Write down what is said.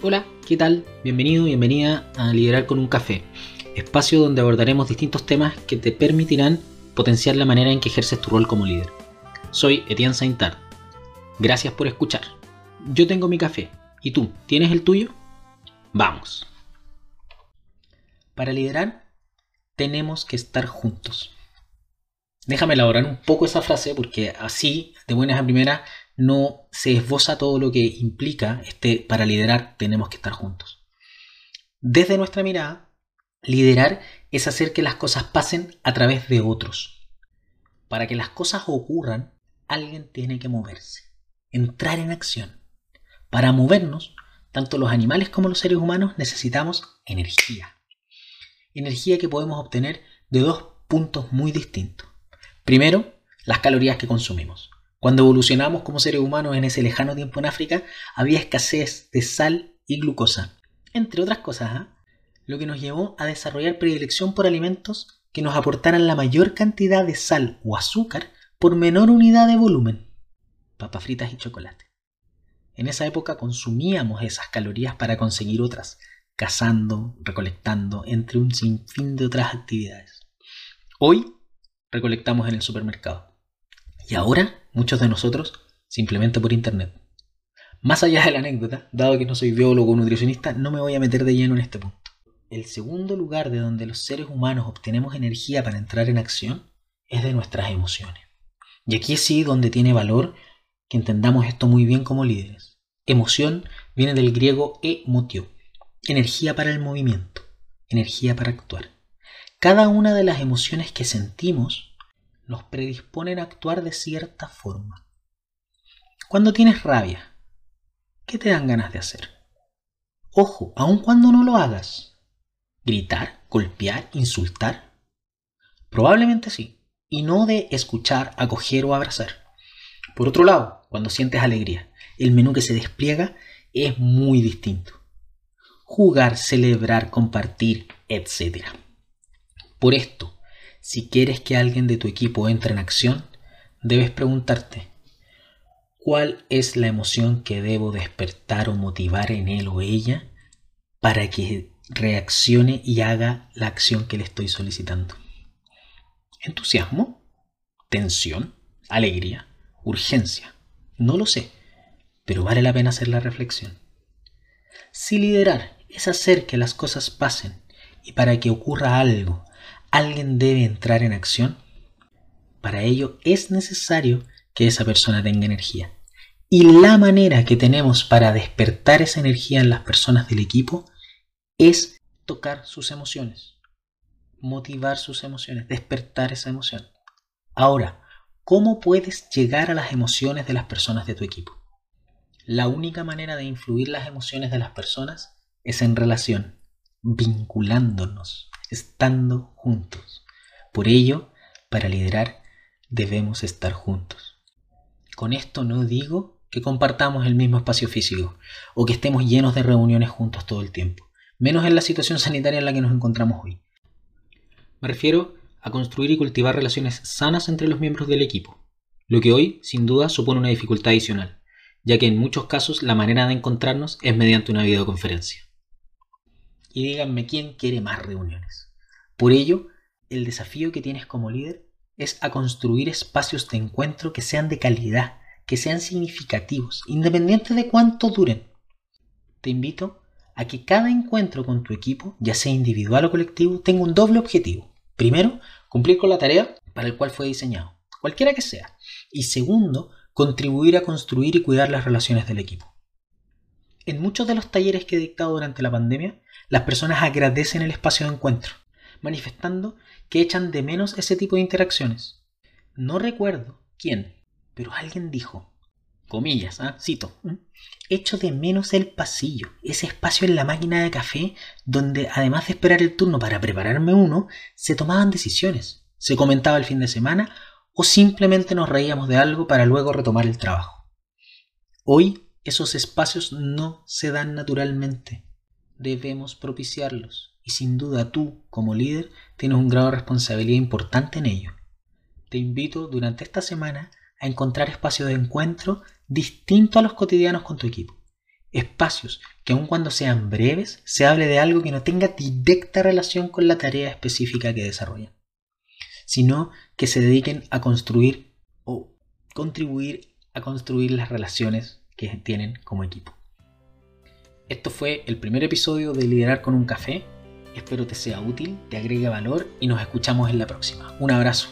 Hola, ¿qué tal? Bienvenido, bienvenida a Liderar con un café, espacio donde abordaremos distintos temas que te permitirán potenciar la manera en que ejerces tu rol como líder. Soy Etienne Saintard. Gracias por escuchar. Yo tengo mi café. ¿Y tú? ¿Tienes el tuyo? Vamos. Para liderar, tenemos que estar juntos. Déjame elaborar un poco esa frase porque así, de buenas a primeras, no se esboza todo lo que implica este para liderar tenemos que estar juntos. Desde nuestra mirada, liderar es hacer que las cosas pasen a través de otros. Para que las cosas ocurran, alguien tiene que moverse, entrar en acción. Para movernos, tanto los animales como los seres humanos necesitamos energía. Energía que podemos obtener de dos puntos muy distintos. Primero, las calorías que consumimos. Cuando evolucionamos como seres humanos en ese lejano tiempo en África, había escasez de sal y glucosa, entre otras cosas, ¿ah? lo que nos llevó a desarrollar predilección por alimentos que nos aportaran la mayor cantidad de sal o azúcar por menor unidad de volumen, papas fritas y chocolate. En esa época consumíamos esas calorías para conseguir otras, cazando, recolectando, entre un sinfín de otras actividades. Hoy recolectamos en el supermercado. Y ahora muchos de nosotros simplemente por internet. Más allá de la anécdota, dado que no soy biólogo o nutricionista, no me voy a meter de lleno en este punto. El segundo lugar de donde los seres humanos obtenemos energía para entrar en acción es de nuestras emociones. Y aquí sí donde tiene valor que entendamos esto muy bien como líderes. Emoción viene del griego emotio, energía para el movimiento, energía para actuar. Cada una de las emociones que sentimos nos predisponen a actuar de cierta forma. Cuando tienes rabia, ¿qué te dan ganas de hacer? Ojo, aun cuando no lo hagas. ¿Gritar, golpear, insultar? Probablemente sí, y no de escuchar, acoger o abrazar. Por otro lado, cuando sientes alegría, el menú que se despliega es muy distinto. Jugar, celebrar, compartir, etc. Por esto, si quieres que alguien de tu equipo entre en acción, debes preguntarte, ¿cuál es la emoción que debo despertar o motivar en él o ella para que reaccione y haga la acción que le estoy solicitando? ¿Entusiasmo? ¿Tensión? ¿Alegría? ¿Urgencia? No lo sé, pero vale la pena hacer la reflexión. Si liderar es hacer que las cosas pasen y para que ocurra algo alguien debe entrar en acción, para ello es necesario que esa persona tenga energía. Y la manera que tenemos para despertar esa energía en las personas del equipo es tocar sus emociones, motivar sus emociones, despertar esa emoción. Ahora, ¿cómo puedes llegar a las emociones de las personas de tu equipo? La única manera de influir las emociones de las personas es en relación, vinculándonos estando juntos. Por ello, para liderar debemos estar juntos. Con esto no digo que compartamos el mismo espacio físico o que estemos llenos de reuniones juntos todo el tiempo, menos en la situación sanitaria en la que nos encontramos hoy. Me refiero a construir y cultivar relaciones sanas entre los miembros del equipo, lo que hoy sin duda supone una dificultad adicional, ya que en muchos casos la manera de encontrarnos es mediante una videoconferencia y díganme quién quiere más reuniones. Por ello, el desafío que tienes como líder es a construir espacios de encuentro que sean de calidad, que sean significativos, independiente de cuánto duren. Te invito a que cada encuentro con tu equipo, ya sea individual o colectivo, tenga un doble objetivo. Primero, cumplir con la tarea para el cual fue diseñado, cualquiera que sea. Y segundo, contribuir a construir y cuidar las relaciones del equipo. En muchos de los talleres que he dictado durante la pandemia, las personas agradecen el espacio de encuentro, manifestando que echan de menos ese tipo de interacciones. No recuerdo quién, pero alguien dijo, comillas, ¿ah? cito, echo de menos el pasillo, ese espacio en la máquina de café donde además de esperar el turno para prepararme uno, se tomaban decisiones, se comentaba el fin de semana o simplemente nos reíamos de algo para luego retomar el trabajo. Hoy esos espacios no se dan naturalmente. Debemos propiciarlos y sin duda tú, como líder, tienes un grado de responsabilidad importante en ello. Te invito durante esta semana a encontrar espacios de encuentro distintos a los cotidianos con tu equipo. espacios que aun cuando sean breves, se hable de algo que no tenga directa relación con la tarea específica que desarrollan, sino que se dediquen a construir o contribuir a construir las relaciones que tienen como equipo. Esto fue el primer episodio de Liderar con un café. Espero te sea útil, te agregue valor y nos escuchamos en la próxima. Un abrazo.